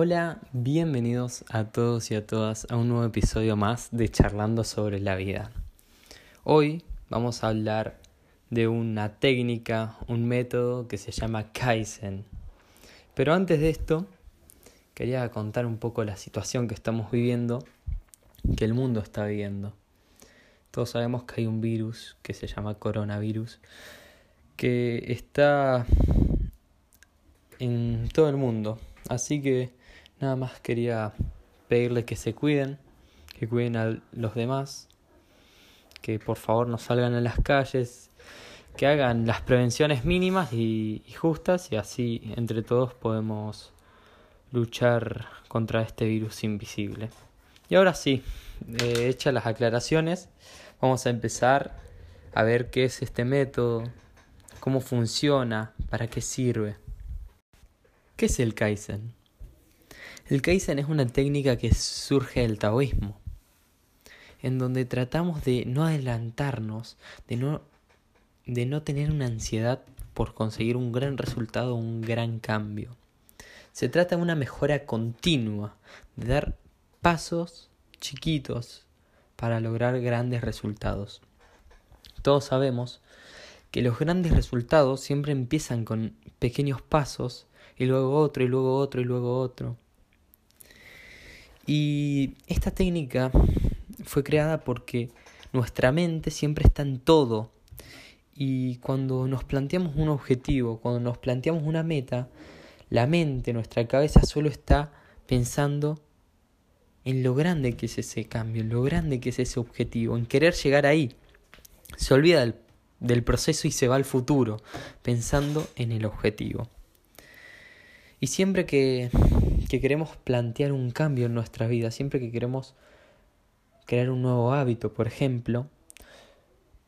Hola, bienvenidos a todos y a todas a un nuevo episodio más de Charlando sobre la vida. Hoy vamos a hablar de una técnica, un método que se llama Kaizen. Pero antes de esto, quería contar un poco la situación que estamos viviendo, que el mundo está viviendo. Todos sabemos que hay un virus que se llama coronavirus, que está en todo el mundo. Así que nada más quería pedirle que se cuiden, que cuiden a los demás, que por favor no salgan a las calles, que hagan las prevenciones mínimas y, justas y así entre todos podemos luchar contra este virus invisible. Y ahora sí, eh, hechas las aclaraciones, vamos a empezar a ver qué es este método, cómo funciona, para qué sirve. ¿Qué es el Kaizen? El Kaizen es una técnica que surge del taoísmo, en donde tratamos de no adelantarnos, de no, de no tener una ansiedad por conseguir un gran resultado un gran cambio. Se trata de una mejora continua, de dar pasos chiquitos para lograr grandes resultados. Todos sabemos que los grandes resultados siempre empiezan con pequeños pasos y luego otro, y luego otro, y luego otro. Y esta técnica fue creada porque nuestra mente siempre está en todo. Y cuando nos planteamos un objetivo, cuando nos planteamos una meta, la mente, nuestra cabeza solo está pensando en lo grande que es ese cambio, en lo grande que es ese objetivo, en querer llegar ahí. Se olvida del, del proceso y se va al futuro, pensando en el objetivo. Y siempre que, que queremos plantear un cambio en nuestra vida, siempre que queremos crear un nuevo hábito, por ejemplo,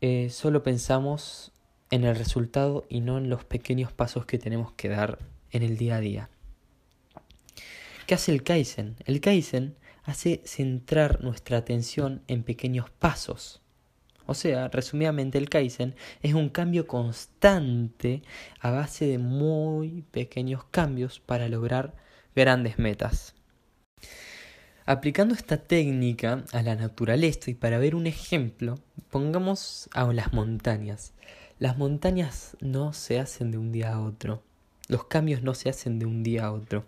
eh, solo pensamos en el resultado y no en los pequeños pasos que tenemos que dar en el día a día. ¿Qué hace el Kaizen? El Kaizen hace centrar nuestra atención en pequeños pasos. O sea, resumidamente el Kaizen es un cambio constante a base de muy pequeños cambios para lograr grandes metas. Aplicando esta técnica a la naturaleza y para ver un ejemplo, pongamos a las montañas. Las montañas no se hacen de un día a otro. Los cambios no se hacen de un día a otro.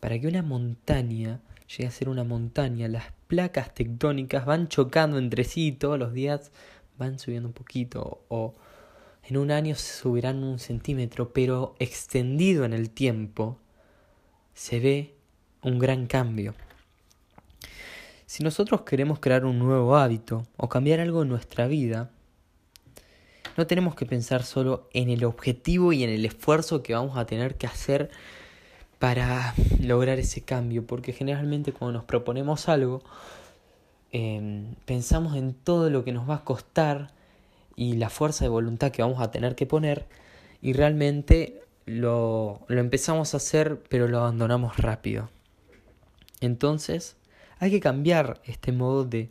Para que una montaña llegue a ser una montaña, las placas tectónicas van chocando entre sí todos los días van subiendo un poquito o en un año subirán un centímetro, pero extendido en el tiempo se ve un gran cambio. Si nosotros queremos crear un nuevo hábito o cambiar algo en nuestra vida, no tenemos que pensar solo en el objetivo y en el esfuerzo que vamos a tener que hacer para lograr ese cambio, porque generalmente cuando nos proponemos algo, em, pensamos en todo lo que nos va a costar y la fuerza de voluntad que vamos a tener que poner y realmente lo, lo empezamos a hacer pero lo abandonamos rápido. Entonces hay que cambiar este modo de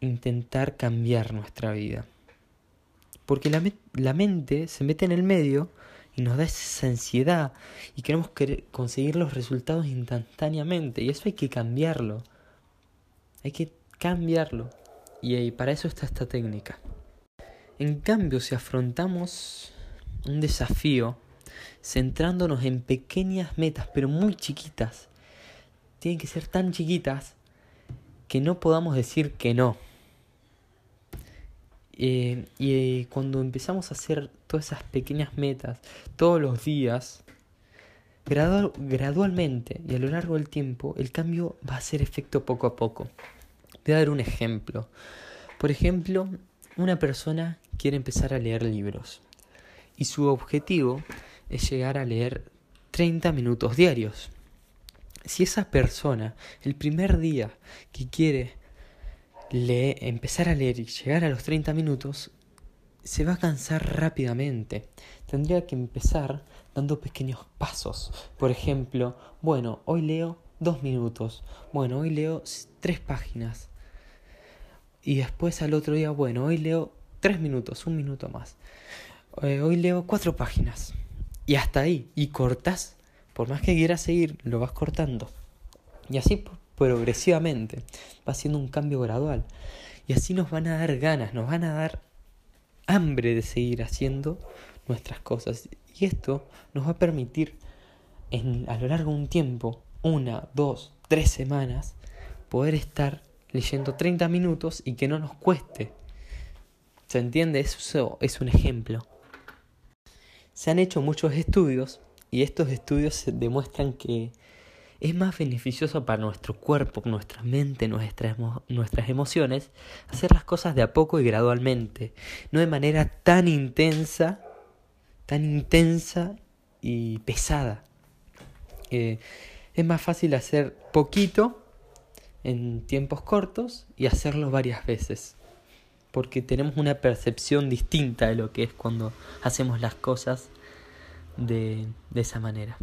intentar cambiar nuestra vida. Porque la, la mente se mete en el medio y nos da esa ansiedad y queremos conseguir los resultados instantáneamente y eso hay que cambiarlo. Hay que cambiarlo y para eso está esta técnica. En cambio, si afrontamos un desafío centrándonos en pequeñas metas, pero muy chiquitas, tienen que ser tan chiquitas que no podamos decir que no. Eh, y cuando empezamos a hacer todas esas pequeñas metas todos los días, gradualmente y a lo largo del tiempo, el cambio va a hacer efecto poco a poco. Voy a dar un ejemplo. Por ejemplo, una persona quiere empezar a leer libros y su objetivo es llegar a leer 30 minutos diarios. Si esa persona el primer día que quiere leer, empezar a leer y llegar a los 30 minutos, se va a cansar rápidamente. Tendría que empezar dando pequeños pasos. Por ejemplo, bueno, hoy leo dos minutos. Bueno, hoy leo tres páginas. Y después al otro día, bueno, hoy leo tres minutos, un minuto más. Eh, hoy leo cuatro páginas. Y hasta ahí. Y cortas por más que quieras seguir, lo vas cortando. Y así progresivamente va siendo un cambio gradual. Y así nos van a dar ganas, nos van a dar hambre de seguir haciendo nuestras cosas. Y esto nos va a permitir en, a lo largo de un tiempo, una, dos, tres semanas, poder estar leyendo 30 minutos y que no nos cueste. ¿Se entiende? Eso es un ejemplo. Se han hecho muchos estudios y estos estudios demuestran que es más beneficioso para nuestro cuerpo, nuestra mente, nuestras, nuestras emociones, hacer las cosas de a poco y gradualmente, no de manera tan intensa, tan intensa y pesada. Eh, es más fácil hacer poquito en tiempos cortos y hacerlo varias veces. Porque tenemos una percepción distinta de lo que es cuando hacemos las cosas de, de esa manera.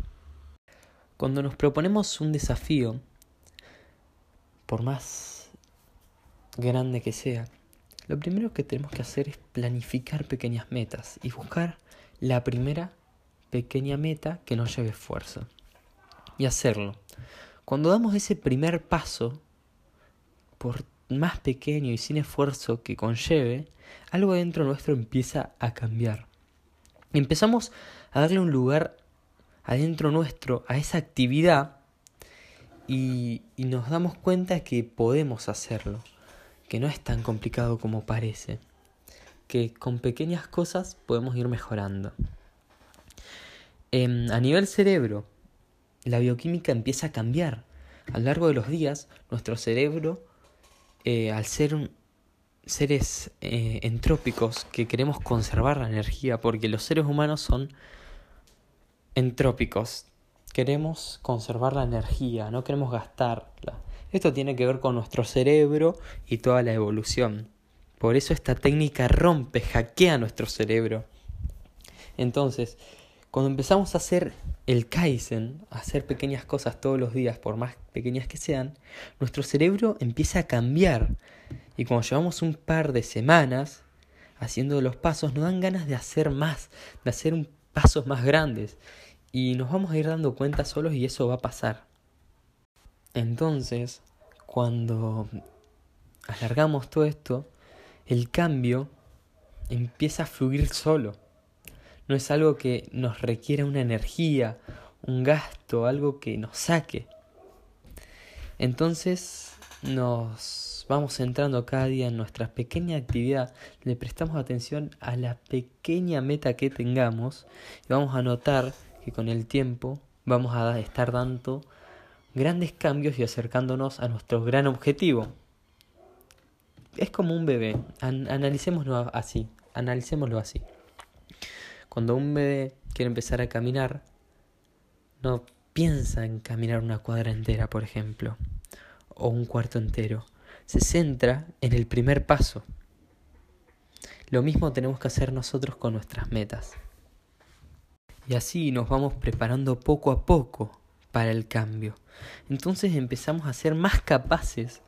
Cuando nos proponemos un desafío, por más grande que sea, lo primero que tenemos que hacer es planificar pequeñas metas y buscar la primera pequeña meta que nos lleve esfuerzo y hacerlo. Cuando damos ese primer paso, por más pequeño y sin esfuerzo que conlleve, algo dentro nuestro empieza a cambiar. Empezamos a darle un lugar adentro nuestro a esa actividad y, nos damos cuenta que podemos hacerlo, que no es tan complicado como parece, que con pequeñas cosas podemos ir mejorando. Em, a nivel cerebro, la bioquímica empieza a cambiar. A lo largo de los días, nuestro cerebro, eh, al ser seres eh, entrópicos que queremos conservar la energía, porque los seres humanos son entrópicos, queremos conservar la energía, no queremos gastarla. Esto tiene que ver con nuestro cerebro y toda la evolución. Por eso esta técnica rompe, hackea nuestro cerebro. Entonces, cuando empezamos a hacer el Kaizen, a hacer pequeñas cosas todos los días, por más pequeñas que sean, nuestro cerebro empieza a cambiar. Y cuando llevamos un par de semanas haciendo los pasos, nos dan ganas de hacer más, de hacer un pasos más grandes. Y nos vamos a ir dando cuenta solos y eso va a pasar. Entonces, cuando alargamos todo esto, el cambio empieza a fluir solo no es algo que nos requiera una energía, un gasto, algo que nos saque. Entonces nos vamos centrando cada día en nuestra pequeña actividad, le prestamos atención a la pequeña meta que tengamos y vamos a notar que con el tiempo vamos a estar dando grandes cambios y acercándonos a nuestro gran objetivo. Es como un bebé, analicémoslo así, analicémoslo así. Cuando un bebé quiere empezar a caminar, no piensa en caminar una cuadra entera, por ejemplo, o un cuarto entero. Se centra en el primer paso. Lo mismo tenemos que hacer nosotros con nuestras metas. Y así nos vamos preparando poco a poco para el cambio. Entonces empezamos a ser más capaces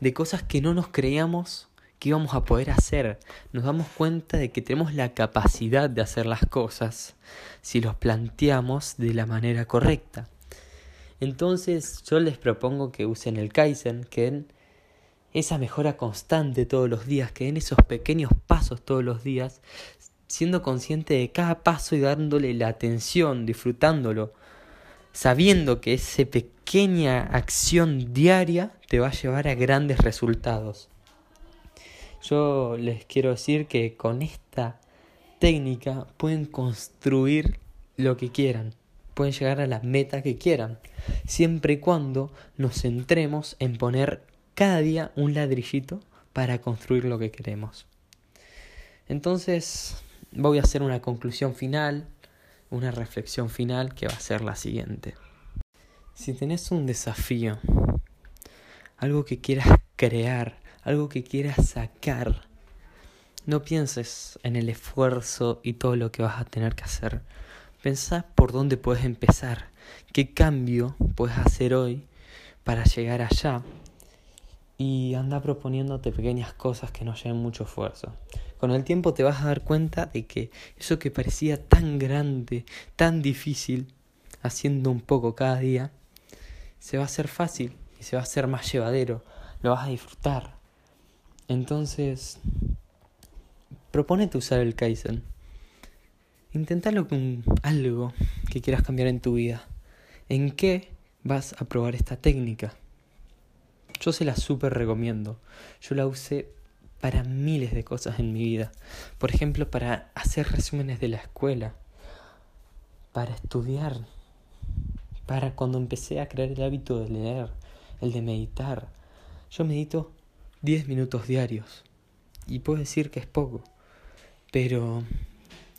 de cosas que no nos creíamos ¿Qué íbamos a poder hacer? Nos damos cuenta de que tenemos la capacidad de hacer las cosas si los planteamos de la manera correcta. Entonces yo les propongo que usen el Kaizen, que den esa mejora constante todos los días, que den esos pequeños pasos todos los días, siendo consciente de cada paso y dándole la atención, disfrutándolo, sabiendo que esa pequeña acción diaria te va a llevar a grandes resultados. Yo les quiero decir que con esta técnica pueden construir lo que quieran, pueden llegar a la meta que quieran, siempre y cuando nos centremos en poner cada día un ladrillito para construir lo que queremos. Entonces voy a hacer una conclusión final, una reflexión final que va a ser la siguiente. Si tenés un desafío, algo que quieras crear, algo que quieras sacar. No pienses en el esfuerzo y todo lo que vas a tener que hacer. Pensá por dónde puedes empezar, qué cambio puedes hacer hoy para llegar allá y anda proponiéndote pequeñas cosas que no lleven mucho esfuerzo. Con el tiempo te vas a dar cuenta de que eso que parecía tan grande, tan difícil, haciendo un poco cada día, se va a hacer fácil y se va a hacer más llevadero, lo vas a disfrutar. Entonces, proponete usar el Kaizen. Intentalo con algo que quieras cambiar en tu vida. ¿En qué vas a probar esta técnica? Yo se la súper recomiendo. Yo la usé para miles de cosas en mi vida. Por ejemplo, para hacer resúmenes de la escuela, para estudiar, para cuando empecé a crear el hábito de leer, el de meditar. Yo medito 10 minutos diarios y puedo decir que es poco, pero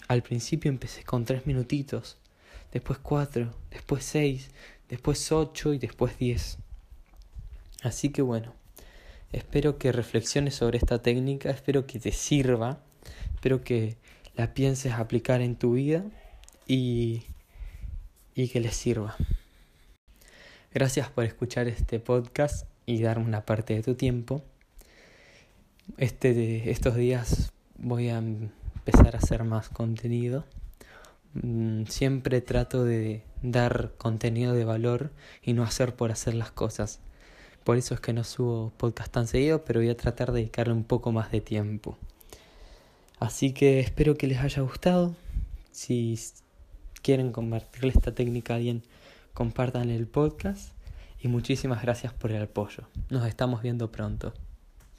al principio empecé con 3 minutitos, después 4, después 6, después 8 y después 10. Así que bueno, espero que reflexiones sobre esta técnica, espero que te sirva, espero que la pienses aplicar en tu vida y, y que les sirva. Gracias por escuchar este podcast y darme una parte de tu tiempo. Este, estos días voy a empezar a hacer más contenido. Mm, siempre trato de dar contenido de valor y no hacer por hacer las cosas. Por eso es que no subo podcast tan seguido, pero voy a tratar de dedicarle un poco más de tiempo. Así que espero que les haya gustado. Si quieren compartirle esta técnica a alguien, compartan el podcast y muchísimas gracias por el apoyo. Nos estamos viendo pronto.